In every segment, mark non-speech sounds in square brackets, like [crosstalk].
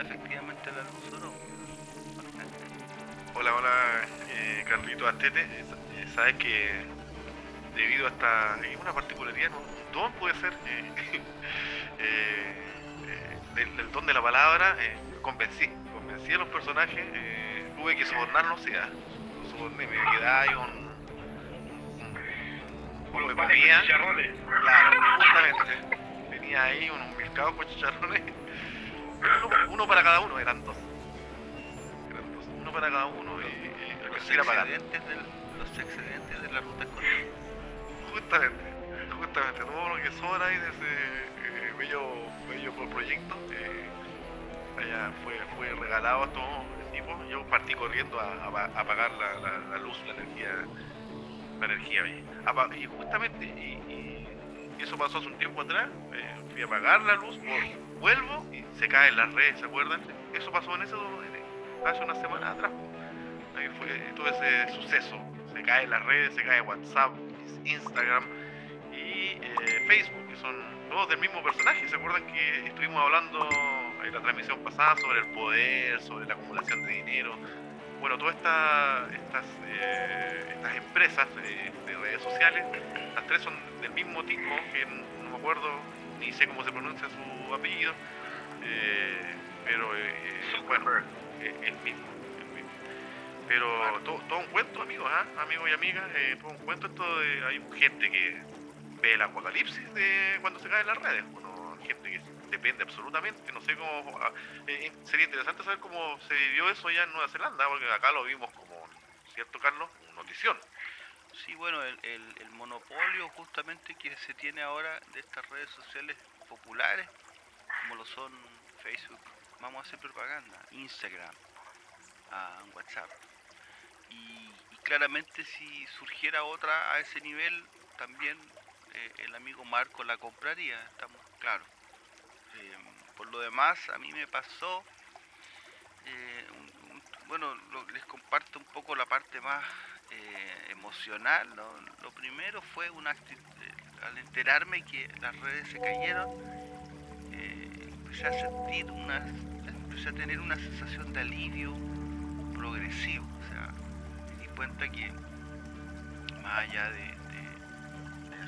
efectivamente la luz o. Hola, hola, eh, Carlito Astete. Eh, eh, Sabes que debido a esta. hay una particularidad, un don puede ser. eh, eh, eh, del, don de la palabra, eh, convencí. Convencí a los personajes. eh, tuve que sobornarlos, ya. Los soborné, me ahí un. un- me chicharrones. Claro, justamente. Tenía ahí unos pescados con chicharrones. Uno, para cada uno, eran dos. Eran dos. Uno para cada uno y, y Los excedentes, del, los excedentes de la ruta escolar. Justamente, justamente, todo lo que sobra ahí de ese eh, bello, bello pro- proyecto eh, allá fue, fue regalado a todo el tipo. Yo partí corriendo a, a a apagar la, la- la luz, la energía, la energía y justamente, y, y eso pasó hace un tiempo atrás, eh, fui a apagar la luz, vol- vuelvo y se caen las redes, ¿se acuerdan? Eso pasó en eso en- hace una semana atrás. Ahí fue todo ese suceso. Se caen las redes, se cae WhatsApp, Instagram y eh, Facebook, que son todos del mismo personaje. ¿Se acuerdan que estuvimos hablando en la transmisión pasada sobre el poder, sobre la acumulación de dinero? Bueno, todas esta- estas, eh, estas empresas eh, de redes sociales, las tres son del mismo tipo, que no me acuerdo ni sé cómo se pronuncia su apellido, eh, pero eh, eh, bueno, eh, el mismo, el mismo. Pero todo, todo un cuento, amigos, ¿ah? amigos y amigas, eh, todo un cuento esto de hay gente que ve el apocalipsis de cuando se caen las redes, bueno, gente que depende absolutamente, no sé cómo, ah, eh, sería interesante saber cómo se vivió eso ya en Nueva Zelanda, porque acá lo vimos como, ¿cierto Carlos? Notición. Sí, bueno, el, monopolio justamente que se tiene ahora de estas redes sociales populares, como lo son Facebook, vamos a hacer propaganda, Instagram, WhatsApp. Y, claramente si surgiera otra a ese nivel, también eh, el amigo Marco la compraría, estamos claros. Eh, por lo demás, a mí me pasó, eh, un- bueno, lo- les comparto un poco la parte más eh, emocional. Lo primero fue una acti- eh, al enterarme que las redes se cayeron, eh, empecé a sentir una, empecé a tener una sensación de alivio progresivo. Me di cuenta que más allá de,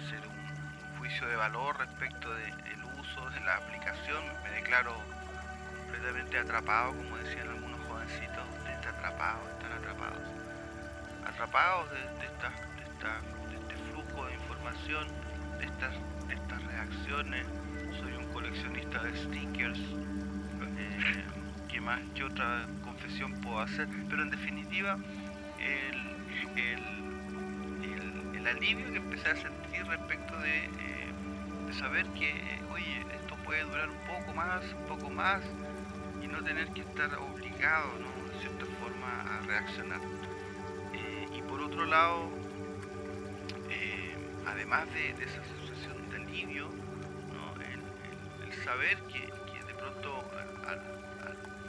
hacer un juicio de valor respecto de- del uso de la aplicación, me declaro completamente atrapado, como decían algunos jovencitos, está atrapado, atrapados de, esta- este flujo de información, de estas, de estas reacciones. Soy un coleccionista de stickers. Eh, ¿Qué más? ¿Qué otra confesión puedo hacer? Pero en definitiva, el, alivio que empecé a sentir respecto de, eh, de saber que, oye, esto puede durar un poco más, un poco más, y no tener que estar obligado, ¿no? de cierta forma, a reaccionar. Lado, eh, además de, esa sensación de alivio, el, saber que, de pronto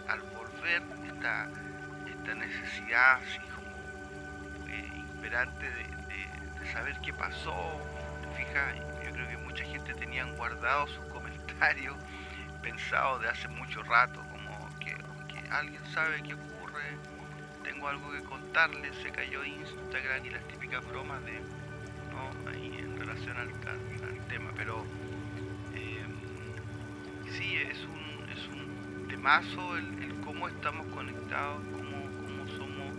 al, volver esta, esta necesidad así como eh, imperante de, saber qué pasó, te fijas, yo creo que mucha gente tenían guardados sus comentarios [laughs] pensados de hace mucho rato, como que, que alguien sabe qué ocurre, algo que contarles, se cayó Instagram y las típicas bromas de, ¿no? En relación al, tema, pero eh, sí, es un, es un temazo el, cómo estamos conectados, cómo, cómo somos,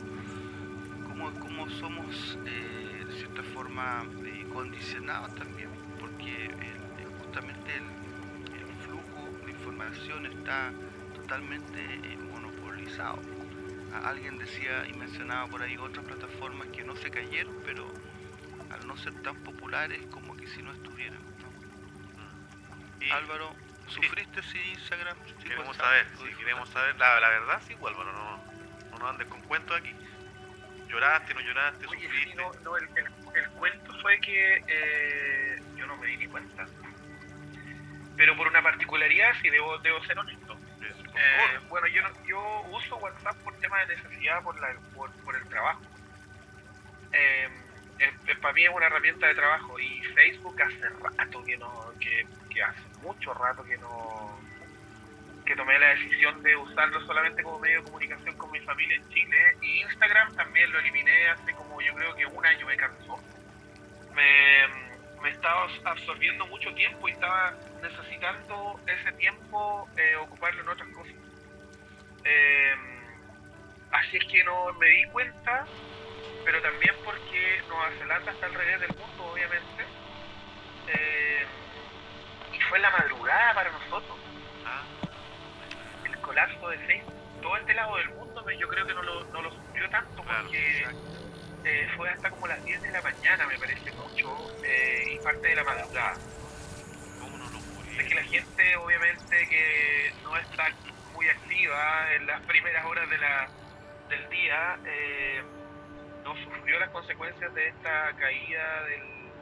cómo, cómo somos eh, de cierta forma eh, condicionados también, porque justamente el, el flujo de información está totalmente eh, monopolizado. Alguien decía y mencionaba por ahí otras plataformas que no se cayeron, pero al no ser tan populares como que si no estuvieran. ¿no? Y Álvaro, ¿sufriste si Instagram? si queremos WhatsApp saber, sí, disfrutaste? queremos saber la, la verdad, sí, Álvaro, no, no nos andes con cuentos aquí. ¿Lloraste, no lloraste, Oye, sí, sufriste? no, no, el, el- el cuento fue que eh, yo no me di ni cuenta. Pero por una particularidad, sí, debo, debo ser honesto. Eh, bueno, yo, no- yo uso WhatsApp por tema de necesidad, por, la, por, por el trabajo. Eh, para mí es una herramienta de trabajo y Facebook hace rato que no, que, que hace mucho rato que no, que tomé la decisión de usarlo solamente como medio de comunicación con mi familia en Chile. Y Instagram también lo eliminé hace como yo creo que un año me cansó. Me, me estaba absorbiendo mucho tiempo y estaba necesitando ese tiempo eh, ocuparlo en otras cosas. Eh, así es que no me di cuenta, pero también porque Nueva Zelanda está al revés del mundo, en las primeras horas de la, del día, eh, no sufrió las consecuencias de esta caída del,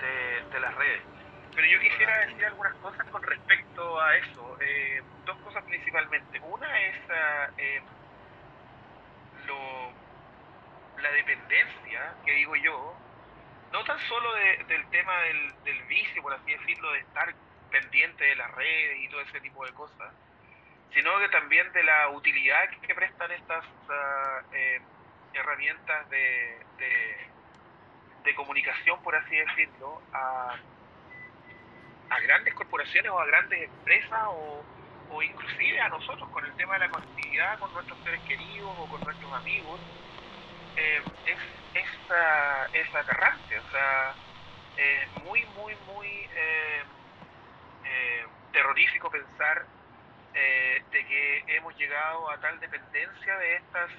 de, de las redes. Pero yo quisiera decir algunas cosas con respecto a eso. Eh, dos cosas principalmente. Una es ah, eh, lo, la dependencia, que digo yo, no tan solo de- del tema del, del vicio, por así decirlo, de estar pendiente de las redes y todo ese tipo de cosas, sino que también de la utilidad que prestan estas ah, eh, herramientas de, de, comunicación, por así decirlo, a, a grandes corporaciones o a grandes empresas o, o inclusive a nosotros con el tema de la conectividad con nuestros seres queridos o con nuestros amigos, eh, es, es, ah, es aterrante, o sea, es muy, muy, muy eh, terrorífico pensar eh, de que hemos llegado a tal dependencia de estas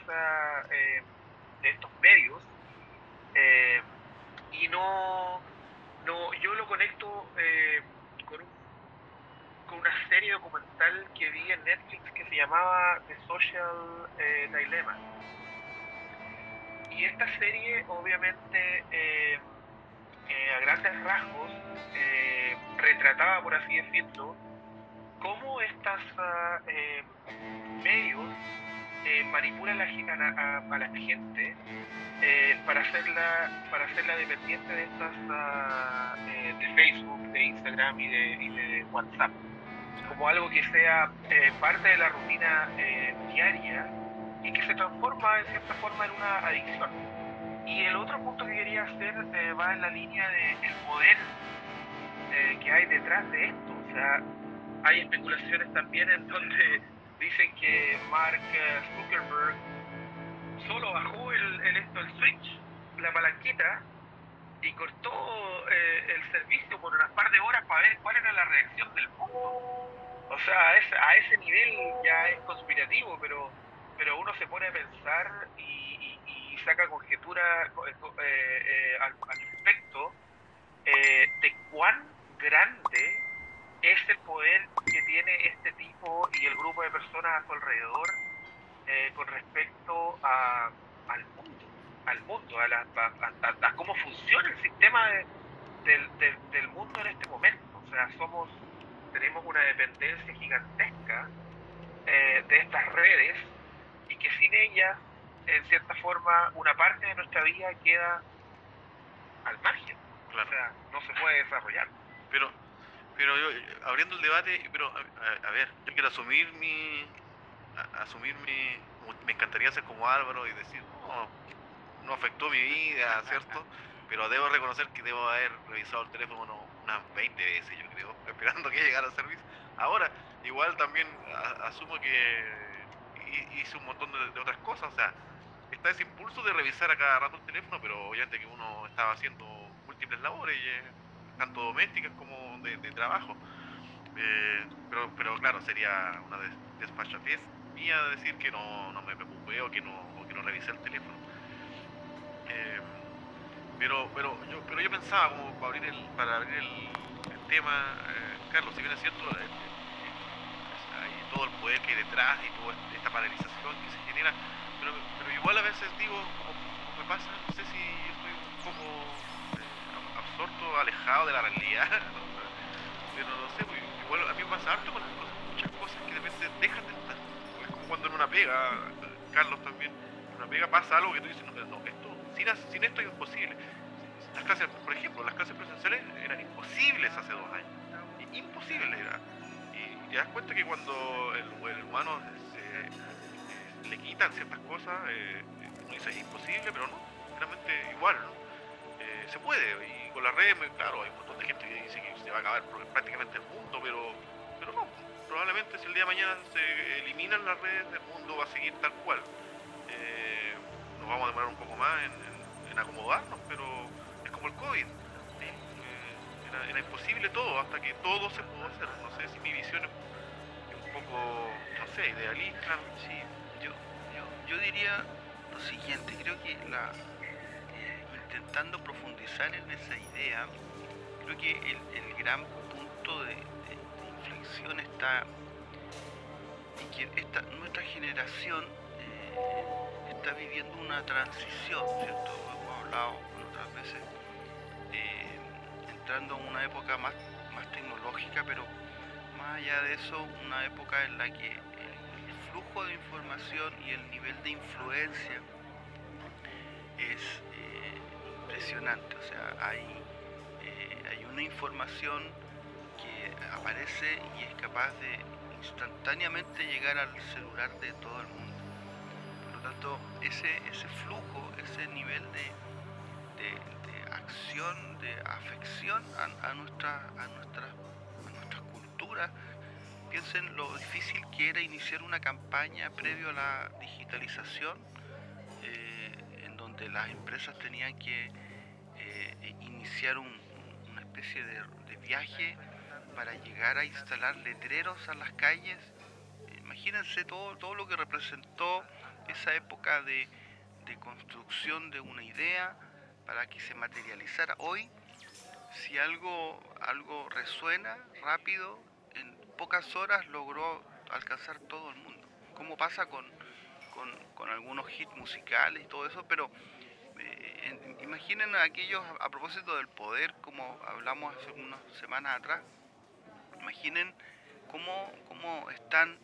eh, de estos medios eh, y no, no yo lo conecto con, con una serie documental que vi en Netflix que se llamaba The Social Dilemma. Y esta serie obviamente a grandes rasgos retrataba por así decirlo cómo estas ah, eh, medios eh, manipulan a la, gente eh, para hacerla para hacerla dependiente de estas eh, de Facebook, de Instagram y de, de WhatsApp como algo que sea eh, parte de la rutina eh, diaria y que se transforma en cierta forma en una adicción. Y el otro punto que quería hacer va en la línea del poder eh, que hay detrás de esto. O sea, hay especulaciones también en donde [laughs] dicen que Mark eh, Zuckerberg solo bajó el, el, el switch, la palanquita, y cortó eh, el servicio por unas par de horas para ver cuál era la reacción del mundo. O sea, a ese, a ese nivel ya es conspirativo, pero, pero uno se pone a pensar y, y- y saca conjetura co- eh, co- eh, eh, al, al respecto eh, de cuán grande es el poder que tiene este tipo y el grupo de personas a su alrededor eh, con respecto a, al mundo, al mundo, a, la- a- cómo funciona el sistema de- del, del- del mundo en este momento. O sea, somos, tenemos una dependencia gigantesca eh, de estas redes y que sin ellas, en cierta forma, una parte de nuestra vida queda al margen. Claro. O sea, no se puede desarrollar. Pero, pero yo, abriendo el debate, pero a, ver, yo quiero asumir mi, a- asumir mi, me encantaría ser como Álvaro y decir, no, no afectó mi vida, ¿cierto? [laughs] Pero debo reconocer que debo haber revisado el teléfono unas 20 veces, yo creo, [laughs] esperando que llegara al servicio. Ahora, igual también a- asumo que hi- hice un montón de, de otras cosas, o sea, está ese impulso de revisar a cada rato el teléfono, pero obviamente que uno estaba haciendo múltiples labores, eh, tanto domésticas como de, trabajo. Eh, pero, pero claro, sería una des- desfachatez mía decir que no, no me preocupé o que no, que no revisé el teléfono. Eh, pero, pero, yo, pero yo pensaba, como para abrir el, para abrir el, tema, eh, Carlos, si bien es cierto, eh, eh, hay todo el poder que hay detrás y toda esta paralización que se genera, pero, pero igual a veces digo, como me pasa, no sé si yo estoy un poco alejado de la realidad, [laughs] pero no sé, pues, igual a mí me pasa harto con las cosas, muchas cosas que de repente dejan de estar. Es como cuando en una pega, Carlos también, en una pega pasa algo que tú dices, no, esto, sin, esto es imposible. Las clases, por ejemplo, las clases presenciales eran imposibles hace dos años. I- Imposible era. Y te das cuenta que cuando el, humano se, le quitan ciertas cosas, eh, uno dice es imposible, pero no, realmente igual. Eh, se puede, con las redes, claro, hay un montón de gente que dice que se va a acabar prácticamente el mundo, pero, pero no, probablemente si el día de mañana se eliminan las redes, el mundo va a seguir tal cual. Eh, nos vamos a demorar un poco más en, acomodarnos, pero es como el COVID. Eh, era, imposible todo, hasta que todo se pudo hacer. No sé si mi visión es un poco, no sé, idealista. Yo, yo, diría lo siguiente, creo que la, intentando profundizar en esa idea, creo que el, gran punto de, inflexión está en que nuestra generación eh, está viviendo una transición, ¿cierto? Hemos hablado otras veces, eh, entrando a una época más, más tecnológica, pero más allá de eso, una época en la que el, flujo de información y el nivel de influencia es impresionante. O sea, hay, eh, hay una información que aparece y es capaz de instantáneamente llegar al celular de todo el mundo. Por lo tanto, ese, ese flujo, ese nivel de, de- acción, de afección a, a nuestra, a, nuestra, a nuestra cultura, piensen lo difícil que era iniciar una campaña previo a la digitalización, eh, en donde las empresas tenían que eh, iniciar un- una especie de, viaje para llegar a instalar letreros a las calles. Imagínense todo, todo lo que representó esa época de, de construcción de una idea para que se materializara. Hoy, si algo, algo resuena rápido, en pocas horas logró alcanzar todo el mundo. Como pasa con, con, con algunos hits musicales y todo eso, pero en- imaginen aquellos, a propósito del poder, como hablamos hace unas semanas atrás, imaginen cómo, cómo están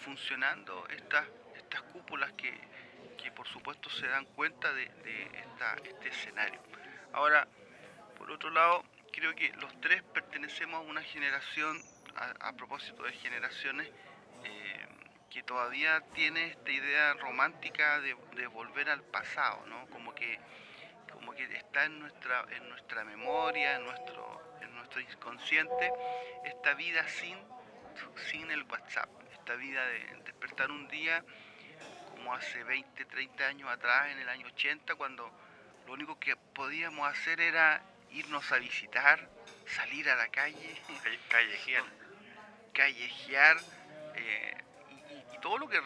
funcionando estas, estas cúpulas que, que por supuesto se dan cuenta de, esta- este escenario. Ahora, por otro lado, creo que los tres pertenecemos a una generación, a, a propósito de generaciones, eh, que todavía tiene esta idea romántica de, de volver al pasado, ¿no? Como que, como que está en nuestra, en nuestra memoria, en nuestro, en nuestro inconsciente, esta vida sin, sin el WhatsApp, esta vida de despertar un día como hace 20, 30 años atrás, en el año 80, cuando lo único que podíamos hacer era irnos a visitar, salir a la calle, Calle- Callejear. callejear eh, y, y- todo lo que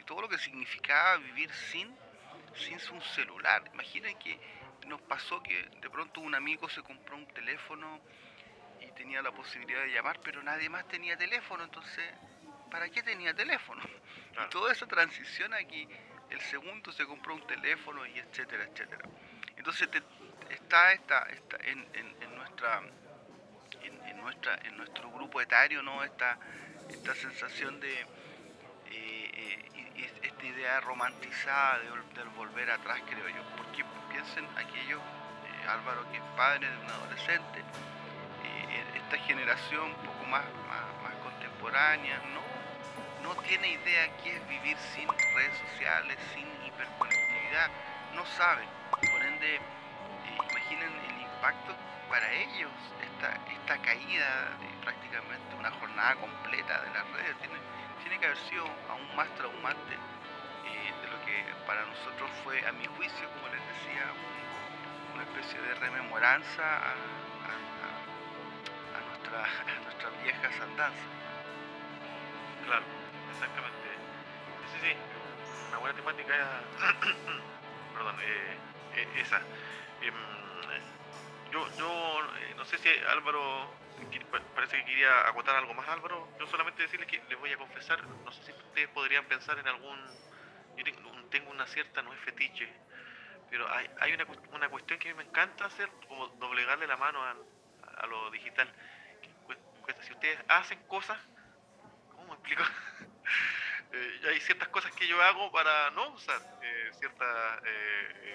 y todo lo que significaba vivir sin sin un celular. Imaginen que nos pasó que de pronto un amigo se compró un teléfono y tenía la posibilidad de llamar, pero nadie más tenía teléfono, entonces ¿para qué tenía teléfono? [laughs] Claro. Y toda esa transición aquí, el segundo se compró un teléfono y etcétera, etcétera. Entonces te- está esta, esta en, en- en nuestra en, en nuestra en nuestro grupo etario no esta esta sensación de idea romantizada del volver atrás creo yo. Porque piensen aquellos eh, Álvaro que es padre de un adolescente eh, esta generación un poco más, más, más contemporánea no no tiene idea qué es vivir sin redes sociales sin hiperconectividad. No saben. Por ende eh, imaginen el impacto para ellos esta, esta caída de prácticamente una jornada completa de las redes. Tiene, tiene que haber sido aún más traumante para nosotros fue, a mi juicio, como les decía, un- una especie de rememoranza a, a- nuestra, [laughs] nuestras viejas andanzas. Claro, exactamente. Sí, sí, una buena temática [coughs] perdón, eh, eh, esa. Em, yo, yo eh, no sé si Álvaro, parece que quería acotar algo más Álvaro. Yo solamente decirles que les voy a confesar, no sé si ustedes podrían pensar en algún, tengo una cierta, no es fetiche, pero hay, hay una, una cuestión que a mí me encanta hacer, como doblegarle la mano al- a, lo digital. Si ustedes hacen cosas, ¿cómo me explico? [laughs] Eh, hay ciertas cosas que yo hago para no usar eh, ciertos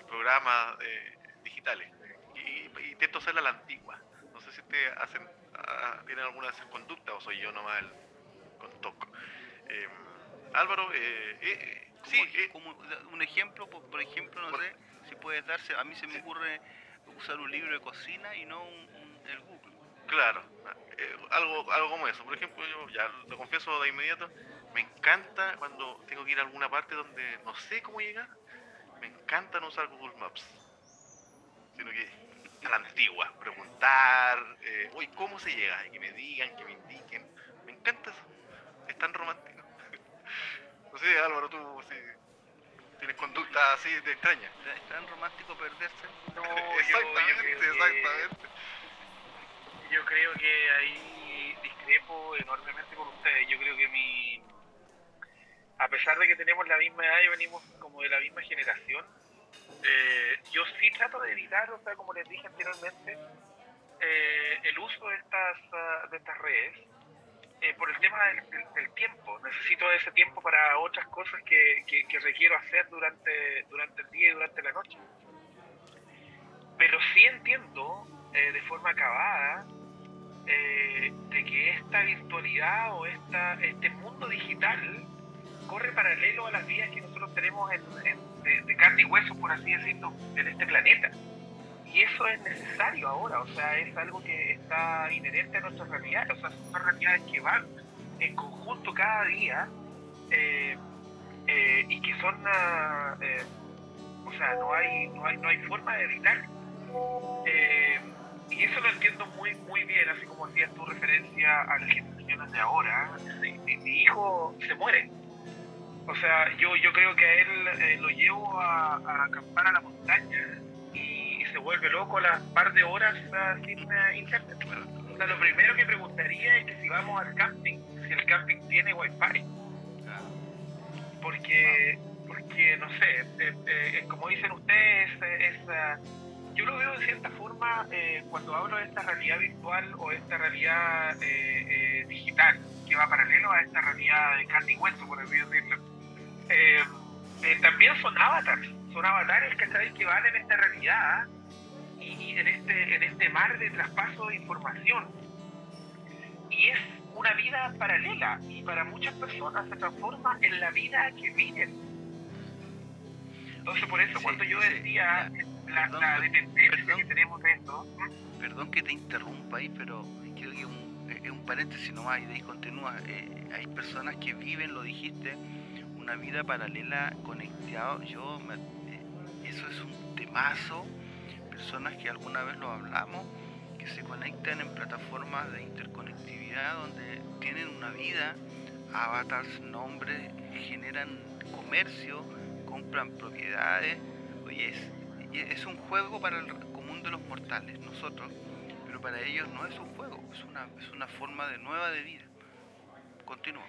programas eh, digitales y, y intento hacerla a la antigua. No sé si ustedes hacen, ah, tienen alguna de esas conductas o soy yo nomás el... con TOC. Em, Álvaro, eh, eh, sí, como, un ejemplo, por, ejemplo, no sé, si puedes darse, a mí se me ocurre usar un libro de cocina y no un, el Google. Claro, algo, algo como eso. Por ejemplo, yo ya lo confieso de inmediato, me encanta cuando tengo que ir a alguna parte donde no sé cómo llegar, me encanta no usar Google Maps, sino que a la antigua, preguntar, eh, oye, ¿cómo se llega? Y que me digan, que me indiquen. Me encanta eso, es tan romántico. No sé, Álvaro, tú sí, tienes conducta así de extraña. ¿Es tan romántico perderse? [laughs] No, exactamente, exactamente. yo creo que ahí discrepo enormemente con ustedes. Yo creo que mi a pesar de que tenemos la misma edad y venimos como de la misma generación, eh, yo sí trato de evitar, o sea, como les dije anteriormente, eh, el uso de estas, de estas redes eh, por el tema del, tiempo. Necesito ese tiempo para otras cosas que, que, requiero hacer durante, durante el día y durante la noche. Pero sí entiendo de forma acabada de que esta virtualidad o esta, este mundo digital corre paralelo a las vidas que nosotros tenemos de, carne y hueso, por así decirlo, en este planeta. Y eso es necesario ahora, o sea, es algo que está inherente a nuestra realidad, o sea, son realidades que van en conjunto cada día eh, eh, y que son, ah, eh, o sea, no hay, no hay, no hay forma de evitar. y eso lo entiendo muy, muy bien, así como hacías tu referencia a las generaciones de ahora. mi hijo se muere o sea, yo, yo creo que a él eh, lo llevo a, acampar a la montaña vuelve loco a las par de horas uh, sin uh, internet. O sea, lo primero que preguntaría es que si vamos al camping, si el camping tiene wifi. Porque, porque no sé, eh, eh, como dicen ustedes, es, yo lo veo de cierta forma cuando hablo de esta realidad virtual o esta realidad digital, que va paralelo a esta realidad de carne y hueso, por así decirlo eh, eh, también son avatars, son avatares que van en esta realidad y, en, este, en este mar de traspaso de información. Y es una vida paralela y para muchas personas se transforma en la vida que viven. Entonces por eso cuando yo decía la, dependencia que tenemos de esto... Perdón que te interrumpa ahí, pero quiero que un, es un paréntesis nomás y de ahí continúa. Eh, hay personas que viven, lo dijiste, una vida paralela conectado, yo eh, eso es un temazo, personas que alguna vez lo hablamos, que se conectan en plataformas de interconectividad donde tienen una vida, avatars, nombres, generan comercio, compran propiedades, oye, es, es un juego para el común de los mortales, nosotros, pero para ellos no es un juego, es una, es una forma de nueva de vida. Continúa.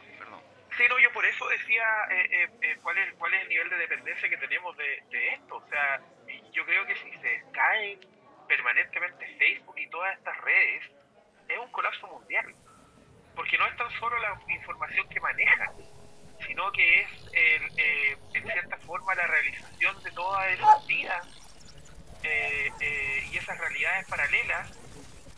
Sí, no, yo por eso decía eh, eh, eh, cuál, es, cuál es el nivel de dependencia que tenemos de, esto. O sea, yo creo que si se cae permanentemente Facebook y todas estas redes, es un colapso mundial. Porque no es tan solo la información que manejan, sino que es en cierta forma la realización de todas esas vidas y esas realidades paralelas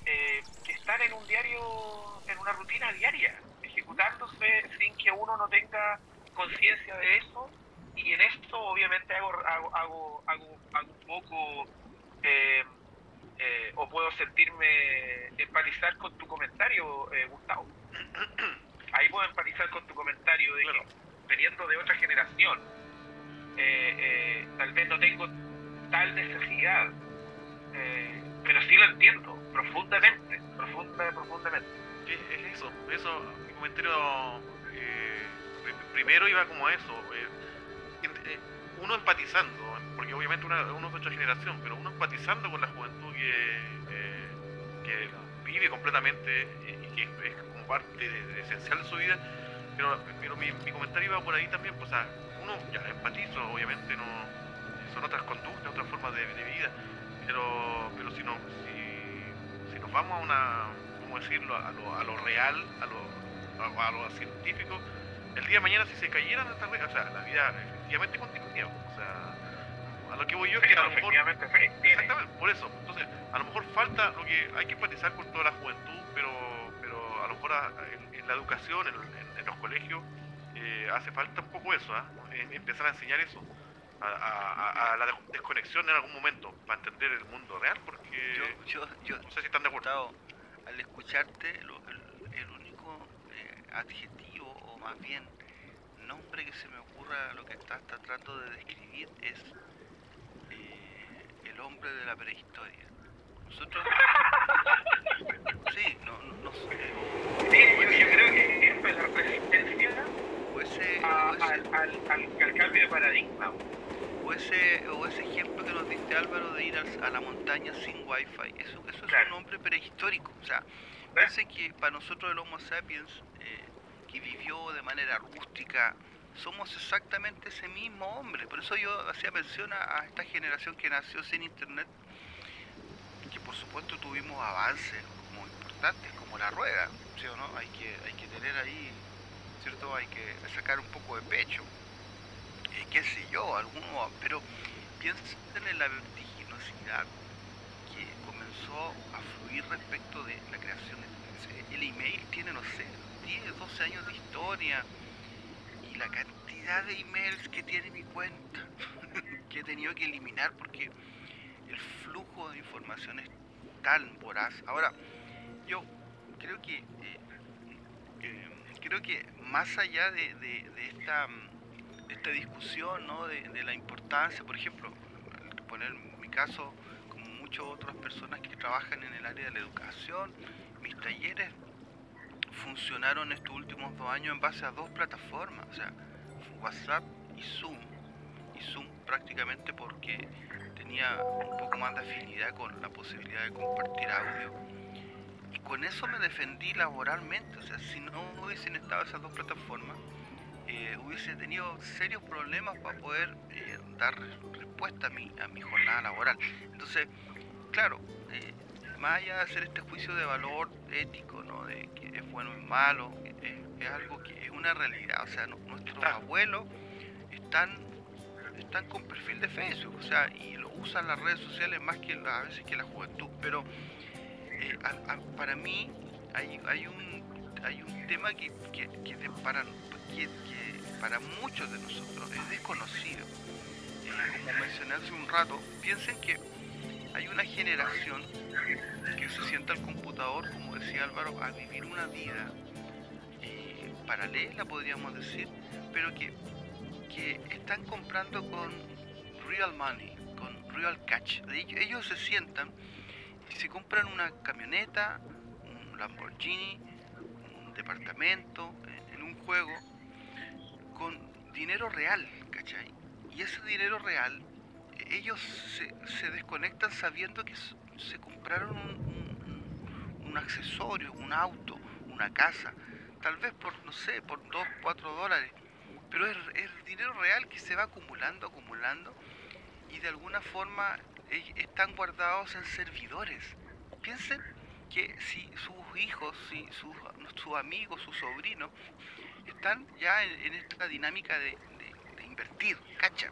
que están en un diario, en una rutina diaria ejecutándose sin que uno no tenga conciencia de eso y en esto obviamente hago, hago, hago, hago, un poco eh, eh, o puedo sentirme empatizar con tu comentario eh, Gustavo [clears throat] ahí puedo empatizar con tu comentario de que veniendo de otra generación tal vez no tengo tal necesidad pero sí lo entiendo profundamente profunda, profundamente es eso eso comentario eh, primero iba como eso. Eh, eh, uno empatizando, porque obviamente uno es de otra generación, pero uno empatizando con la juventud que, vive completamente y que es como parte esencial de su vida. Pero, pero mi, comentario iba por ahí también, pues, uno ya empatizo, obviamente, no son otras conductas, otras formas de, vida, pero, pero si, no, si, si nos vamos a una, ¿cómo decirlo?, a lo, a lo real, a lo a, lo científico, el día de mañana si se cayeran estas redes, o sea, la vida efectivamente continuaría. O sea, a lo que voy yo es que a lo mejor. Exactamente, por eso. Entonces, a lo mejor falta lo que hay que empatizar con toda la juventud, pero, pero a lo mejor ahora en, la educación, en, los colegios, eh, hace falta un poco eso, ¿ah? empezar a enseñar eso, a, la desconexión en algún momento, para entender el mundo real, porque yo, yo, no sé si están de acuerdo. Al escucharte, el, único eh, adjetivo, o más bien nombre que se me ocurra a lo que estás tratando de describir es eh, el hombre de la prehistoria. Nosotros... [laughs] sí, no, no sé. Sí, yo, creo que es la resistencia al, al, cambio de paradigma. O ese, o ese ejemplo que nos diste Álvaro de ir a, la montaña sin wifi, eso, eso es un hombre prehistórico. O sea, parece que para nosotros el Homo sapiens, eh, que vivió de manera rústica, somos exactamente ese mismo hombre. Por eso yo hacía mención a esta generación que nació sin internet, que por supuesto tuvimos avances como importantes, como la rueda, ¿sí o no? Hay que, hay que tener ahí, ¿cierto? Hay que sacar un poco de pecho. Eh, qué sé yo, alguno, pero piensen en la vertiginosidad que comenzó a fluir respecto de la creación. El email tiene, no sé, 10, 12 años de historia y la cantidad de emails que tiene mi cuenta [laughs] que he tenido que eliminar porque el flujo de información es tan voraz. Ahora, yo creo que eh, eh, creo que más allá de, esta, esta discusión ¿no? de, la importancia, por ejemplo, poner mi caso, como muchas otras personas que trabajan en el área de la educación, mis talleres funcionaron estos últimos dos años en base a dos plataformas, o sea, WhatsApp y Zoom. Y Zoom prácticamente porque tenía un poco más de afinidad con la posibilidad de compartir audio. Y con eso me defendí laboralmente, o sea, si no hubiesen estado esas dos plataformas, eh, hubiese tenido serios problemas para poder eh, dar respuesta a mi, a mi jornada laboral. Entonces, claro, eh, más allá de hacer este juicio de valor ético, ¿no? de que es bueno y malo, es algo que es una realidad, o sea, nuestros abuelos están, están con perfil de Facebook, o sea, y lo usan las redes sociales más que a veces que la juventud, pero para mí hay, hay, un, hay un tema que, que, para, que, para muchos de nosotros es desconocido. como mencioné hace un rato, piensen que hay una generación que se sienta al computador, como decía Álvaro, a vivir una vida eh, paralela, podríamos decir, pero que, que están comprando con real money, con real catch. Ellos se sientan y se compran una camioneta, un Lamborghini, un departamento, eh, en un juego, con dinero real, ¿cachai? Y ese dinero real ellos se, desconectan sabiendo que se compraron un, accesorio, un auto, una casa, tal vez por, no sé, por 2, 4 dólares, pero es, es dinero real que se va acumulando, acumulando, y de alguna forma están guardados en servidores. Piensen que si sus hijos, si sus, sus amigos, sus sobrinos, están ya en, esta dinámica de, de invertir, ¿cacha?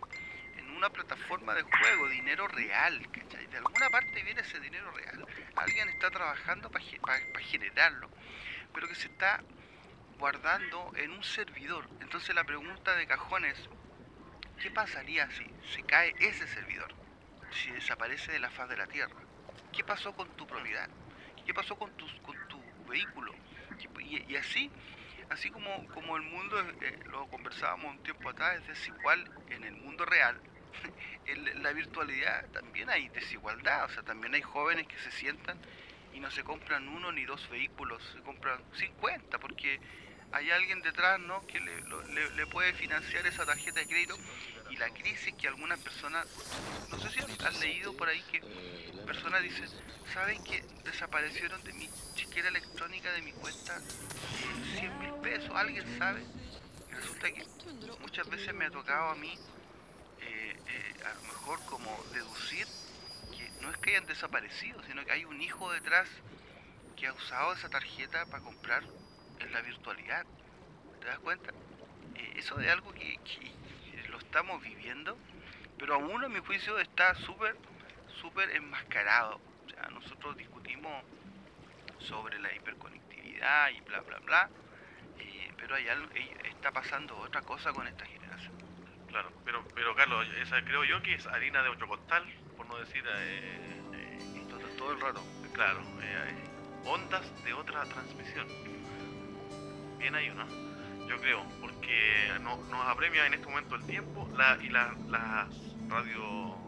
Una plataforma de juego, dinero real, ¿cachai? De alguna parte viene ese dinero real. Alguien está trabajando para generarlo, pero que se está guardando en un servidor. Entonces la pregunta de cajón es, ¿qué pasaría si se cae ese servidor? Si desaparece de la faz de la Tierra. ¿Qué pasó con tu propiedad? ¿Qué pasó con tu, con tu vehículo? Y, así, así como, como el mundo, eh, lo conversábamos un tiempo atrás, es desigual en el mundo real, [laughs] en la virtualidad también hay desigualdad, o sea, también hay jóvenes que se sientan y no se compran uno ni dos vehículos, se compran 50 porque hay alguien detrás ¿no? que le, puede financiar esa tarjeta de crédito y la crisis que algunas personas, no sé si han leído por ahí que personas dicen, ¿saben que desaparecieron de mi chiquera electrónica de mi cuenta 100 mil pesos? ¿Alguien sabe? Y resulta que muchas veces me ha tocado a mí eh, a lo mejor como deducir que no es que hayan desaparecido, sino que hay un hijo detrás que ha usado esa tarjeta para comprar en la virtualidad. ¿Te das cuenta? Eh, eso es algo que, lo estamos viviendo, pero aún a mi juicio está súper, súper enmascarado. O sea, nosotros discutimos sobre la hiperconectividad y bla, bla, bla. Eh, pero hay está pasando otra cosa con esta generación. Claro, pero, pero Carlos, esa creo yo que es harina de otro costal, por no decir eh, eh, todo, todo el rato. Claro, eh, ondas de otra transmisión. Bien ahí, ¿no? Yo creo, porque no, nos apremia en este momento el tiempo la, y la, las radio...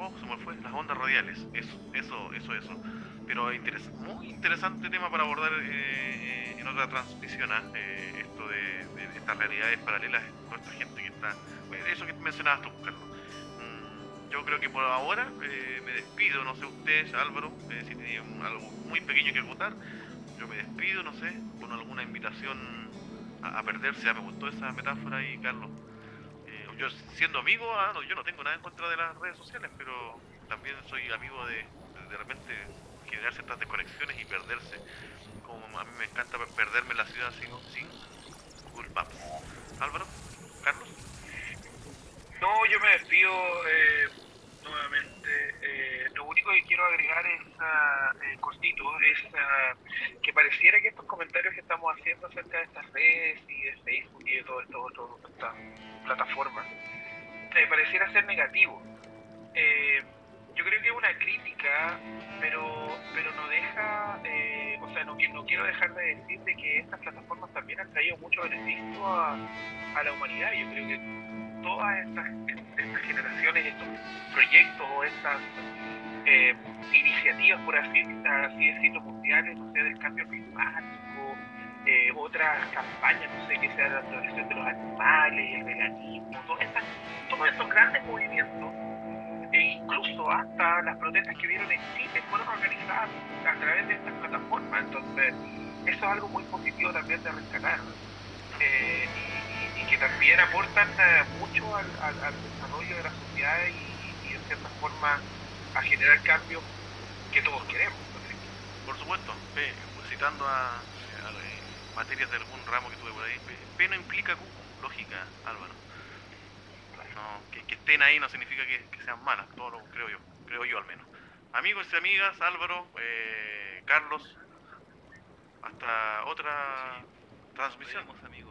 Oh, fue, las ondas radiales, eso, eso, eso, eso. Pero muy interesante tema para abordar eh, eh, en otra transmisión, ¿ah? Eh, esto de, estas realidades paralelas con esta gente que está... Eso que mencionabas tú, Carlos. Mm, Yo creo que por ahora eh, me despido, no sé ustedes, Álvaro, si tiene algo muy pequeño que acotar. Yo me despido, no sé, con alguna invitación a, a perderse. Ah, me gustó esa metáfora ahí, Carlos. Yo siendo amigo, ah, no, yo no tengo nada en contra de las redes sociales, pero también soy amigo de de, de repente generar ciertas desconexiones y perderse. Como a mí me encanta per- perderme en la ciudad sin, sin Google Maps. Álvaro, Carlos. No, yo me despido eh, nuevamente. Eh, lo único que quiero agregar es ah, eh, cortito, es ah, que pareciera que estos comentarios que estamos haciendo acerca de estas redes y de Facebook y de todo- estas plataformas, eh, pareciera ser negativo. Eh, yo creo que es una crítica, pero pero no deja, eh, o sea, no, no quiero dejar de decir de que estas plataformas también han traído mucho beneficio a, a la humanidad. Yo creo que todas estas, generaciones, estos proyectos o estas eh, iniciativas, por así, así decirlo, mundiales, no sé, del cambio climático, eh, otras campañas, no sé, que sea la protección de los animales, el veganismo, todas todos estos grandes movimientos, e incluso hasta las protestas que vieron en Chile fueron organizadas a través de estas plataformas. Entonces, eso es algo muy positivo también de rescatar. Eh, y, y- que también aportan eh, mucho al, al- al desarrollo de la sociedad y, y en cierta forma a generar cambios que todos queremos. Por supuesto, P, citando a, a, eh, materias de algún ramo que tuve por ahí, P, P no implica Q, lógica, Álvaro. No, que, que estén ahí no significa que, que sean malas, todo lo creo yo, creo yo al menos. Amigos y amigas, Álvaro, eh, Carlos, hasta otra transmisión. Nos vemos, amigos.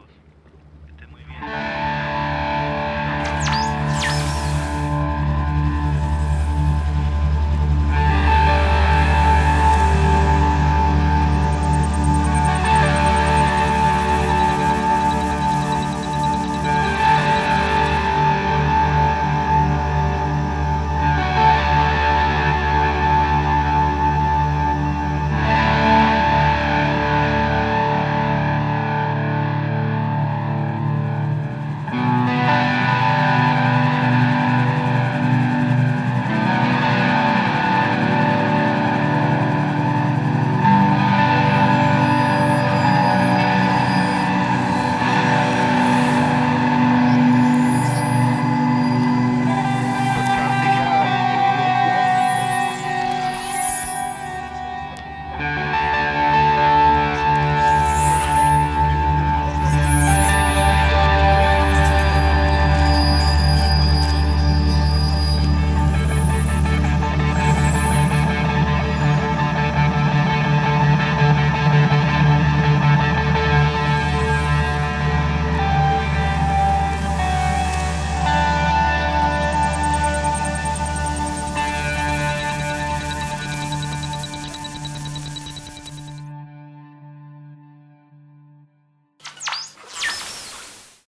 Que estén muy bien.